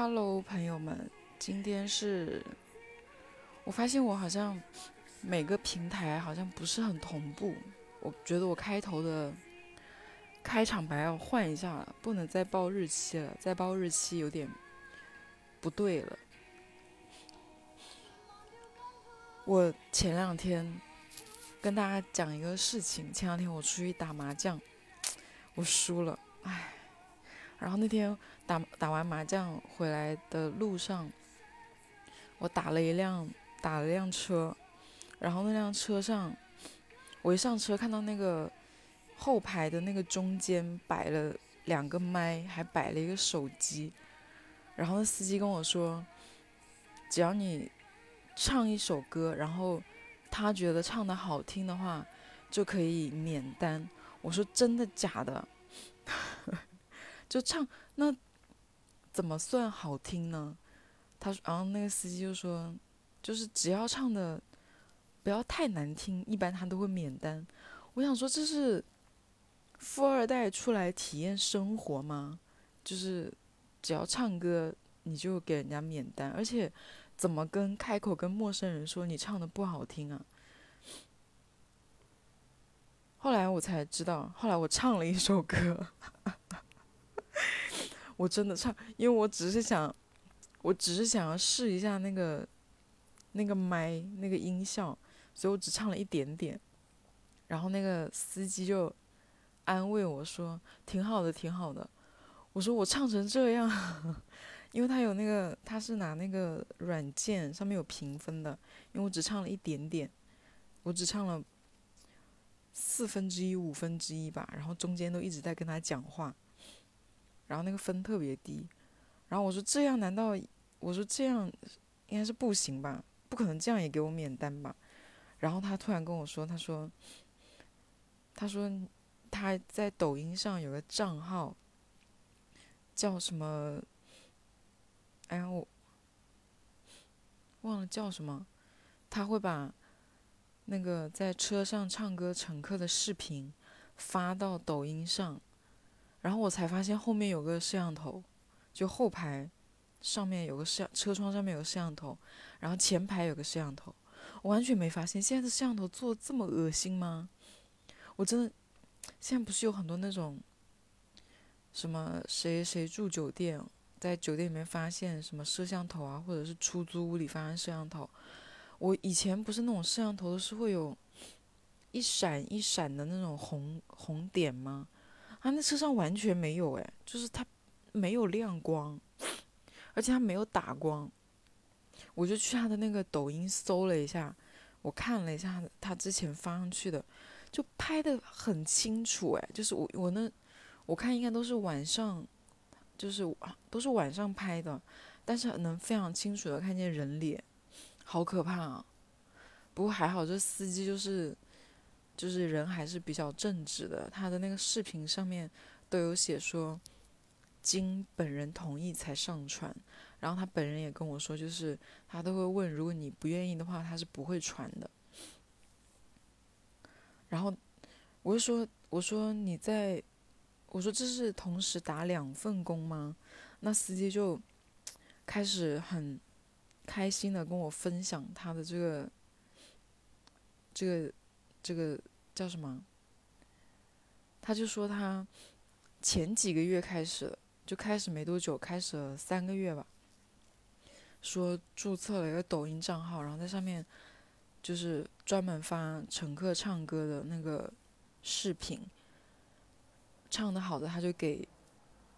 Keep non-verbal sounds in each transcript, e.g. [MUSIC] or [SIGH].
Hello，朋友们，今天是，我发现我好像每个平台好像不是很同步，我觉得我开头的开场白要换一下了，不能再报日期了，再报日期有点不对了。我前两天跟大家讲一个事情，前两天我出去打麻将，我输了，唉。然后那天打打完麻将回来的路上，我打了一辆打了辆车，然后那辆车上，我一上车看到那个后排的那个中间摆了两个麦，还摆了一个手机，然后那司机跟我说，只要你唱一首歌，然后他觉得唱的好听的话，就可以免单。我说真的假的？就唱那怎么算好听呢？他说，然后那个司机就说，就是只要唱的不要太难听，一般他都会免单。我想说，这是富二代出来体验生活吗？就是只要唱歌你就给人家免单，而且怎么跟开口跟陌生人说你唱的不好听啊？后来我才知道，后来我唱了一首歌。我真的唱，因为我只是想，我只是想要试一下那个，那个麦那个音效，所以我只唱了一点点。然后那个司机就安慰我说：“挺好的，挺好的。”我说：“我唱成这样，[LAUGHS] 因为他有那个，他是拿那个软件上面有评分的，因为我只唱了一点点，我只唱了四分之一、五分之一吧，然后中间都一直在跟他讲话。”然后那个分特别低，然后我说这样难道我说这样应该是不行吧？不可能这样也给我免单吧？然后他突然跟我说，他说，他说他在抖音上有个账号，叫什么？哎呀，我忘了叫什么。他会把那个在车上唱歌乘客的视频发到抖音上。然后我才发现后面有个摄像头，就后排上面有个摄车窗上面有个摄像头，然后前排有个摄像头，我完全没发现。现在的摄像头做这么恶心吗？我真的，现在不是有很多那种什么谁谁住酒店，在酒店里面发现什么摄像头啊，或者是出租屋里发现摄像头。我以前不是那种摄像头是会有一闪一闪的那种红红点吗？啊，那车上完全没有哎，就是它没有亮光，而且它没有打光。我就去他的那个抖音搜了一下，我看了一下他之前发上去的，就拍的很清楚哎，就是我我那我看应该都是晚上，就是都是晚上拍的，但是能非常清楚的看见人脸，好可怕啊！不过还好这司机就是。就是人还是比较正直的，他的那个视频上面都有写说，经本人同意才上传。然后他本人也跟我说，就是他都会问，如果你不愿意的话，他是不会传的。然后我就说，我说你在，我说这是同时打两份工吗？那司机就开始很开心的跟我分享他的这个，这个。这个叫什么？他就说他前几个月开始，就开始没多久，开始了三个月吧。说注册了一个抖音账号，然后在上面就是专门发乘客唱歌的那个视频，唱的好的他就给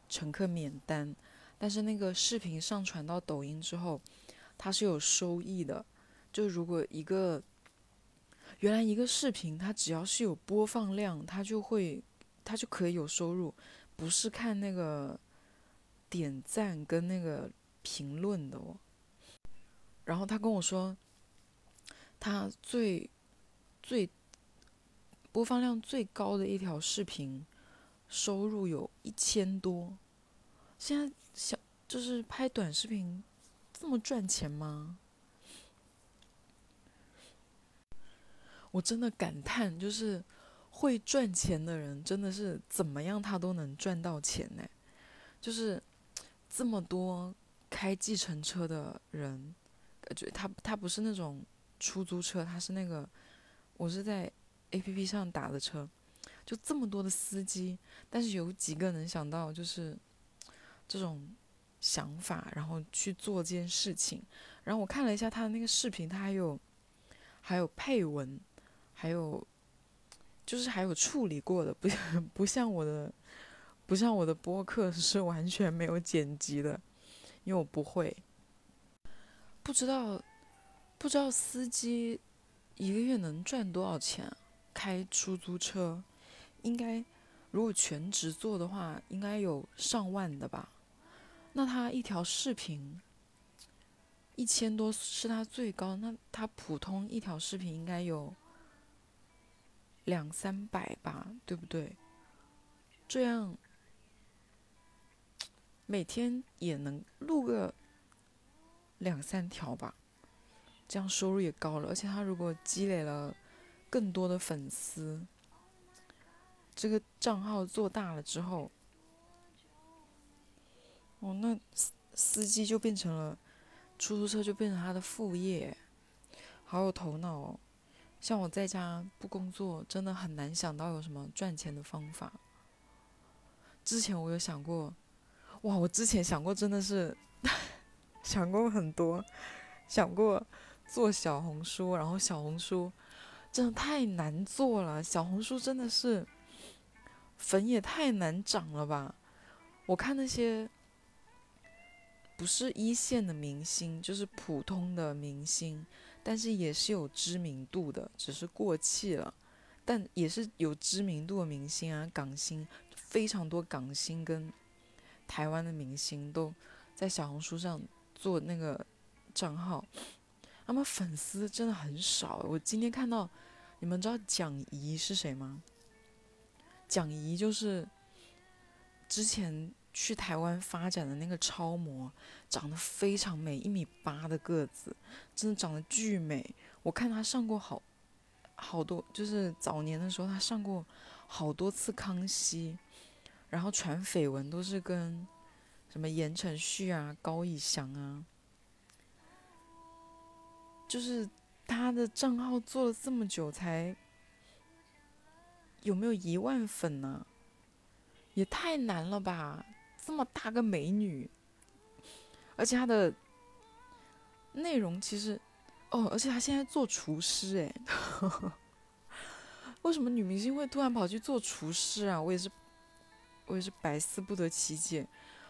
乘客免单。但是那个视频上传到抖音之后，它是有收益的，就如果一个。原来一个视频，它只要是有播放量，它就会，它就可以有收入，不是看那个点赞跟那个评论的哦。然后他跟我说，他最最播放量最高的一条视频，收入有一千多。现在想，就是拍短视频这么赚钱吗？我真的感叹，就是会赚钱的人真的是怎么样他都能赚到钱呢？就是这么多开计程车的人，感觉他他不是那种出租车，他是那个我是在 A P P 上打的车，就这么多的司机，但是有几个能想到就是这种想法，然后去做这件事情。然后我看了一下他的那个视频，他还有还有配文，还有就是还有处理过的，不不像我的不像我的播客是 [LAUGHS] 完全没有剪辑的。因为我不会，不知道，不知道司机一个月能赚多少钱？开出租车，应该如果全职做的话，应该有上万的吧？那他一条视频一千多是他最高，那他普通一条视频应该有两三百吧？对不对？这样。每天也能录个两三条吧，这样收入也高了。而且他如果积累了更多的粉丝，这个账号做大了之后，哦，那司司机就变成了出租车，就变成他的副业，好有头脑哦。像我在家不工作，真的很难想到有什么赚钱的方法。之前我有想过。哇，我之前想过，真的是 [LAUGHS] 想过很多，想过做小红书，然后小红书真的太难做了，小红书真的是粉也太难涨了吧？我看那些不是一线的明星，就是普通的明星，但是也是有知名度的，只是过气了，但也是有知名度的明星啊，港星非常多，港星跟。台湾的明星都在小红书上做那个账号，他们粉丝真的很少。我今天看到，你们知道蒋怡是谁吗？蒋怡就是之前去台湾发展的那个超模，长得非常美，一米八的个子，真的长得巨美。我看她上过好好多，就是早年的时候她上过好多次康熙。然后传绯闻都是跟什么言承旭啊、高以翔啊，就是他的账号做了这么久才有没有一万粉呢？也太难了吧！这么大个美女，而且她的内容其实哦，而且她现在做厨师哎，[LAUGHS] 为什么女明星会突然跑去做厨师啊？我也是。我也是百思不得其解，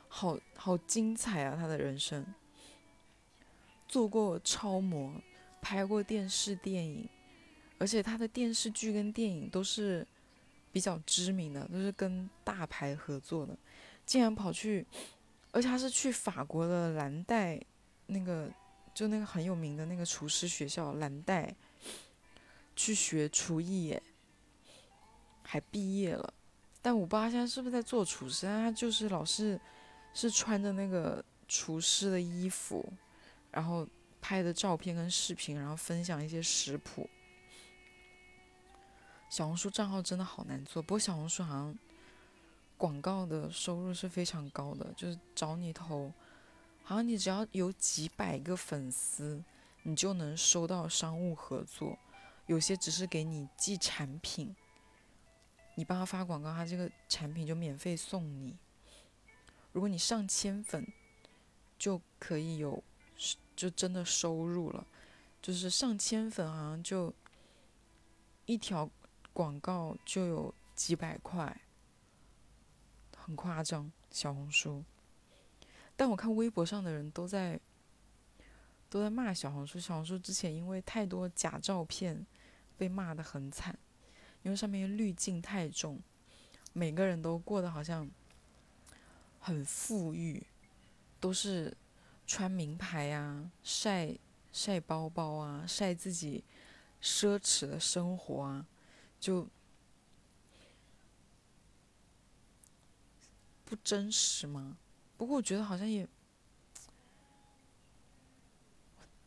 好好精彩啊！她的人生，做过超模，拍过电视电影，而且她的电视剧跟电影都是比较知名的，都是跟大牌合作的。竟然跑去，而且他是去法国的蓝带，那个就那个很有名的那个厨师学校蓝带，去学厨艺耶，还毕业了。但我不知道他现在是不是在做厨师，但他就是老是是穿着那个厨师的衣服，然后拍的照片跟视频，然后分享一些食谱。小红书账号真的好难做，不过小红书好像广告的收入是非常高的，就是找你投，好像你只要有几百个粉丝，你就能收到商务合作，有些只是给你寄产品。你帮他发广告，他这个产品就免费送你。如果你上千粉，就可以有，就真的收入了。就是上千粉，好像就一条广告就有几百块，很夸张。小红书，但我看微博上的人都在都在骂小红书。小红书之前因为太多假照片，被骂的很惨。因为上面滤镜太重，每个人都过得好像很富裕，都是穿名牌啊，晒晒包包啊，晒自己奢侈的生活啊，就不真实吗？不过我觉得好像也。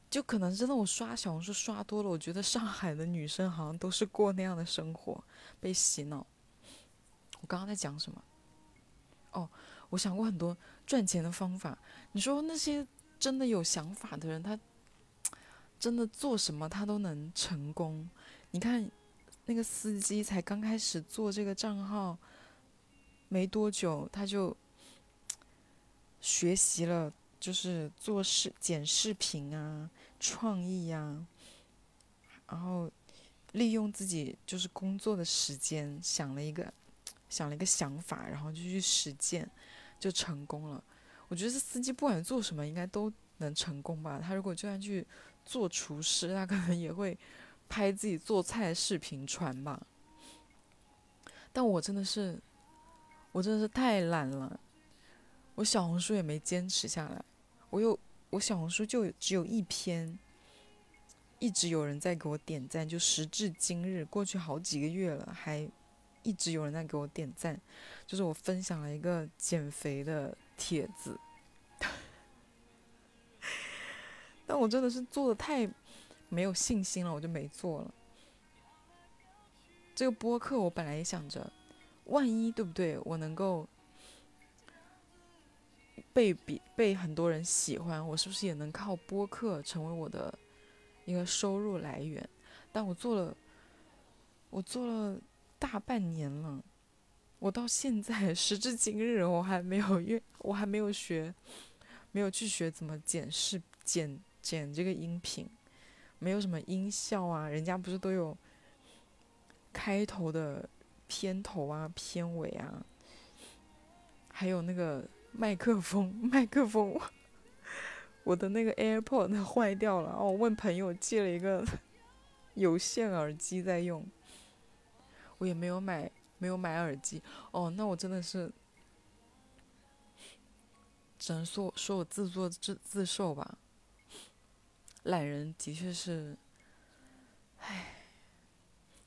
就可能真的，我刷小红书刷多了，我觉得上海的女生好像都是过那样的生活，被洗脑。我刚刚在讲什么？哦，我想过很多赚钱的方法。你说那些真的有想法的人，他 [TSK] 真的做什么他都能成功。你看那个司机才刚开始做这个账号没多久，他就学习了，就是做视剪视频啊，创意呀，然后利用自己就是工作的时间想了一个。想了一个想法，然后就去实践，就成功了。我觉得司机不管做什么，应该都能成功吧。他如果就算去做厨师，他可能也会拍自己做菜视频传吧。但我真的是，我真的是太懒了。我小红书也没坚持下来。我有，我小红书就只有一篇，一直有人在给我点赞，就时至今日，过去好几个月了，还。一直有人在给我点赞，就是我分享了一个减肥的帖子，[LAUGHS] 但我真的是做的太没有信心了，我就没做了。这个播客我本来也想着，万一对不对，我能够被比被很多人喜欢，我是不是也能靠播客成为我的一个收入来源？但我做了，我做了。大半年了，我到现在时至今日，我还没有因为，我还没有学，没有去学怎么剪视剪剪这个音频，没有什么音效啊，人家不是都有开头的片头啊、片尾啊，还有那个麦克风，麦克风，我的那个 AirPods 坏掉了，哦，问朋友借了一个有线耳机在用。我也没有买，没有买耳机哦。那我真的是，只能说说我自作自自受吧。懒人的确是，唉，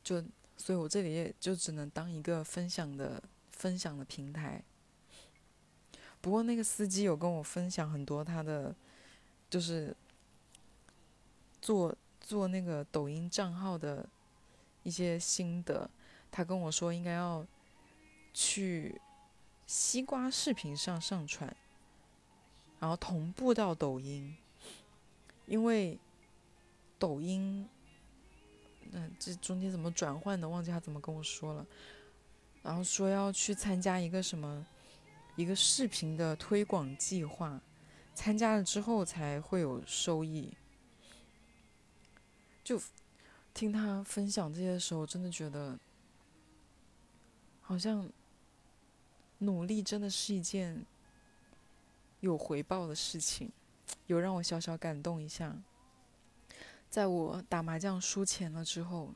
就所以，我这里也就只能当一个分享的分享的平台。不过那个司机有跟我分享很多他的，就是做做那个抖音账号的一些心得。他跟我说应该要去西瓜视频上上传，然后同步到抖音，因为抖音，那这中间怎么转换的？忘记他怎么跟我说了。然后说要去参加一个什么一个视频的推广计划，参加了之后才会有收益。就听他分享这些的时候，真的觉得。好像努力真的是一件有回报的事情，有让我小小感动一下。在我打麻将输钱了之后，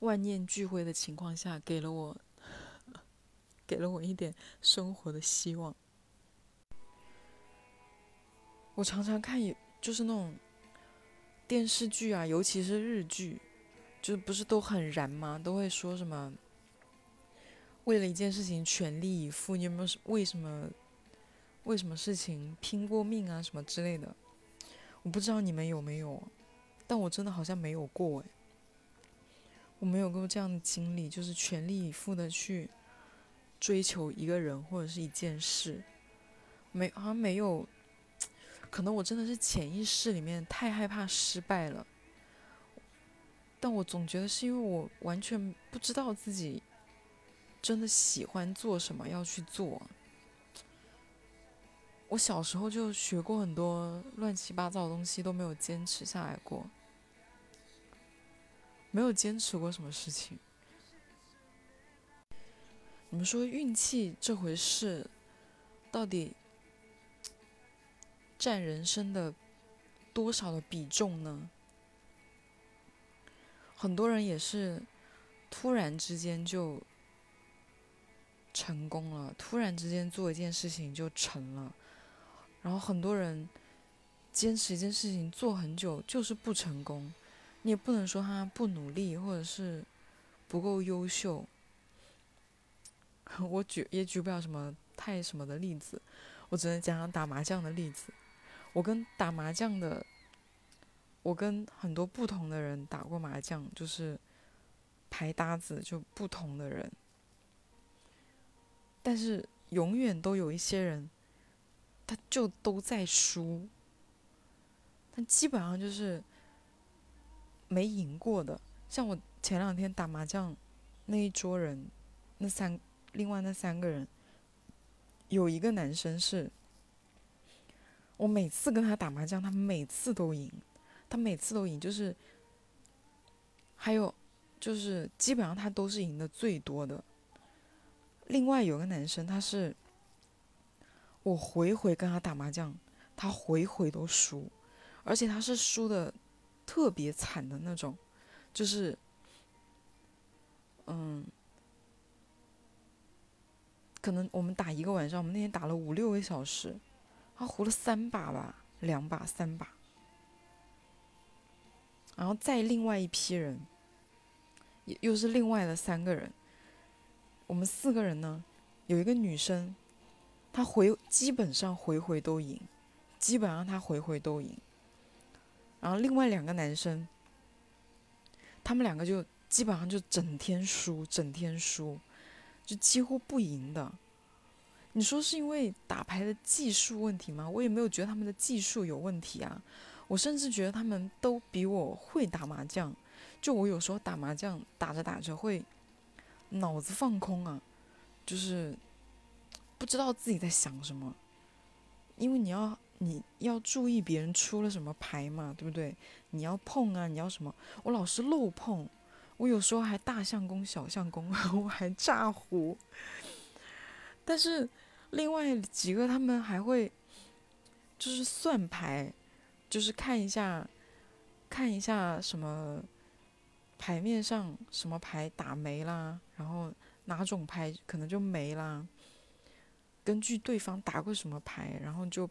万念俱灰的情况下，给了我 [LAUGHS] 给了我一点生活的希望。我常常看，就是那种电视剧啊，尤其是日剧，就不是都很燃吗？都会说什么？为了一件事情全力以赴，你有没有为什么为什么事情拼过命啊什么之类的？我不知道你们有没有，但我真的好像没有过诶。我没有过这样的经历，就是全力以赴的去追求一个人或者是一件事，没好像没有，可能我真的是潜意识里面太害怕失败了，但我总觉得是因为我完全不知道自己。真的喜欢做什么要去做。我小时候就学过很多乱七八糟的东西，都没有坚持下来过，没有坚持过什么事情。你们说运气这回事，到底占人生的多少的比重呢？很多人也是突然之间就。成功了，突然之间做一件事情就成了，然后很多人坚持一件事情做很久就是不成功，你也不能说他不努力或者是不够优秀。[LAUGHS] 我举也举不了什么太什么的例子，我只能讲讲打麻将的例子。我跟打麻将的，我跟很多不同的人打过麻将，就是牌搭子就不同的人。但是永远都有一些人，他就都在输，但基本上就是没赢过的。像我前两天打麻将，那一桌人，那三另外那三个人，有一个男生是，我每次跟他打麻将，他每次都赢，他每次都赢，就是还有就是基本上他都是赢的最多的。另外有个男生，他是我回回跟他打麻将，他回回都输，而且他是输的特别惨的那种，就是，嗯，可能我们打一个晚上，我们那天打了五六个小时，他胡了三把吧，两把三把，然后再另外一批人，又又是另外的三个人。我们四个人呢，有一个女生，他回基本上回回都赢，基本上他回回都赢。然后另外两个男生，他们两个就基本上就整天输，整天输，就几乎不赢的。你说是因为打牌的技术问题吗？我也没有觉得他们的技术有问题啊，我甚至觉得他们都比我会打麻将。就我有时候打麻将打着打着会。脑子放空啊，就是不知道自己在想什么，因为你要你要注意别人出了什么牌嘛，对不对？你要碰啊，你要什么？我老是漏碰，我有时候还大相公、小相公，[LAUGHS] 我还炸胡。但是另外几个他们还会就是算牌，就是看一下看一下什么。牌面上什么牌打没啦，然后哪种牌可能就没啦。根据对方打过什么牌，然后就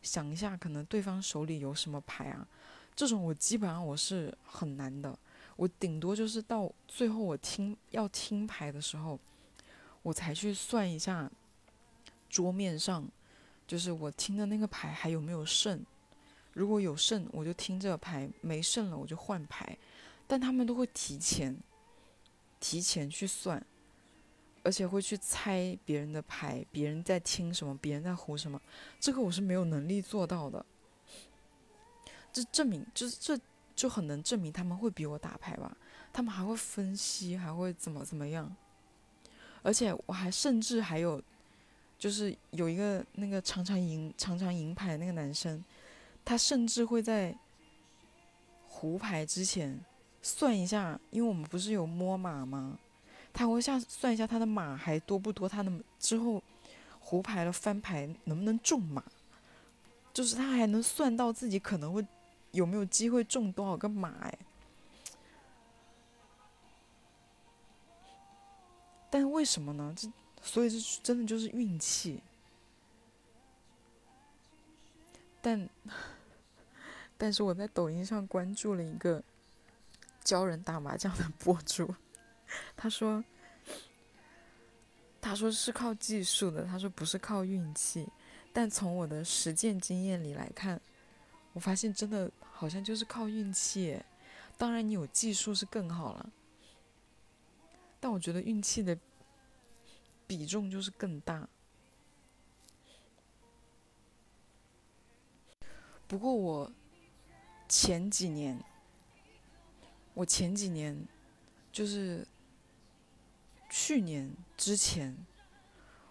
想一下，可能对方手里有什么牌啊？这种我基本上我是很难的，我顶多就是到最后我听要听牌的时候，我才去算一下桌面上，就是我听的那个牌还有没有剩。如果有剩，我就听这个牌；没剩了，我就换牌。但他们都会提前，提前去算，而且会去猜别人的牌，别人在听什么，别人在胡什么，这个我是没有能力做到的。这证明，就是这就很能证明他们会比我打牌吧？他们还会分析，还会怎么怎么样？而且我还甚至还有，就是有一个那个常常赢、常常赢牌的那个男生，他甚至会在胡牌之前。算一下，因为我们不是有摸马吗？他会下算一下他的马还多不多，他的之后胡牌了翻牌能不能中马，就是他还能算到自己可能会有没有机会中多少个马哎。但为什么呢？这所以这真的就是运气。但但是我在抖音上关注了一个。教人打麻将的博主，他说：“他说是靠技术的，他说不是靠运气。但从我的实践经验里来看，我发现真的好像就是靠运气。当然，你有技术是更好了，但我觉得运气的比重就是更大。不过我前几年。”我前几年，就是去年之前，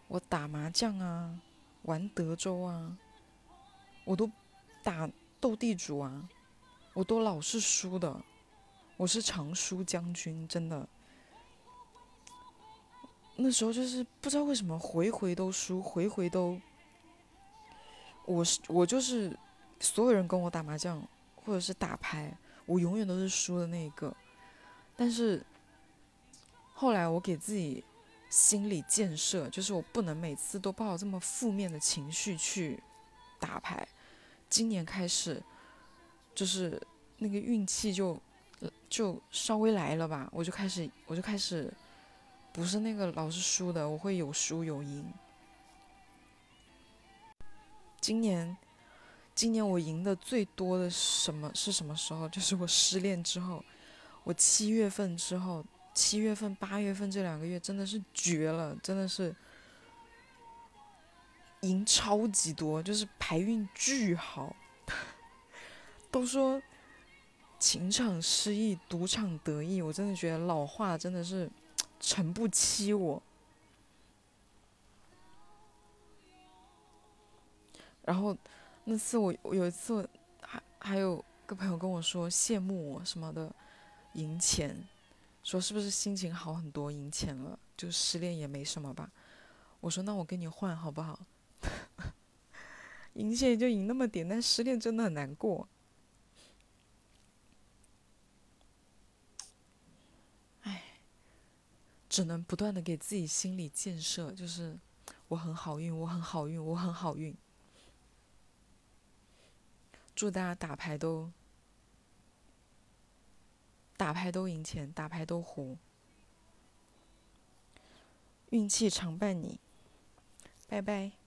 我打麻将啊，玩德州啊，我都打斗地主啊，我都老是输的，我是常输将军，真的。那时候就是不知道为什么回回都输，回回都，我是我就是所有人跟我打麻将或者是打牌。我永远都是输的那一个，但是后来我给自己心理建设，就是我不能每次都抱这么负面的情绪去打牌。今年开始，就是那个运气就就稍微来了吧，我就开始我就开始不是那个老是输的，我会有输有赢。今年。今年我赢的最多的什么是什么时候？就是我失恋之后，我七月份之后，七月份、八月份这两个月真的是绝了，真的是赢超级多，就是牌运巨好。[LAUGHS] 都说情场失意，赌场得意，我真的觉得老话真的是诚不欺我。然后那次我我有一次还还有个朋友跟我说羡慕我什么的，赢钱，说是不是心情好很多，赢钱了就失恋也没什么吧？我说那我跟你换好不好？[LAUGHS] 赢钱也就赢那么点，但失恋真的很难过。唉，只能不断的给自己心理建设，就是我很好运，我很好运，我很好运。祝大家打牌都打牌都赢钱，打牌都胡，运气常伴你。拜拜。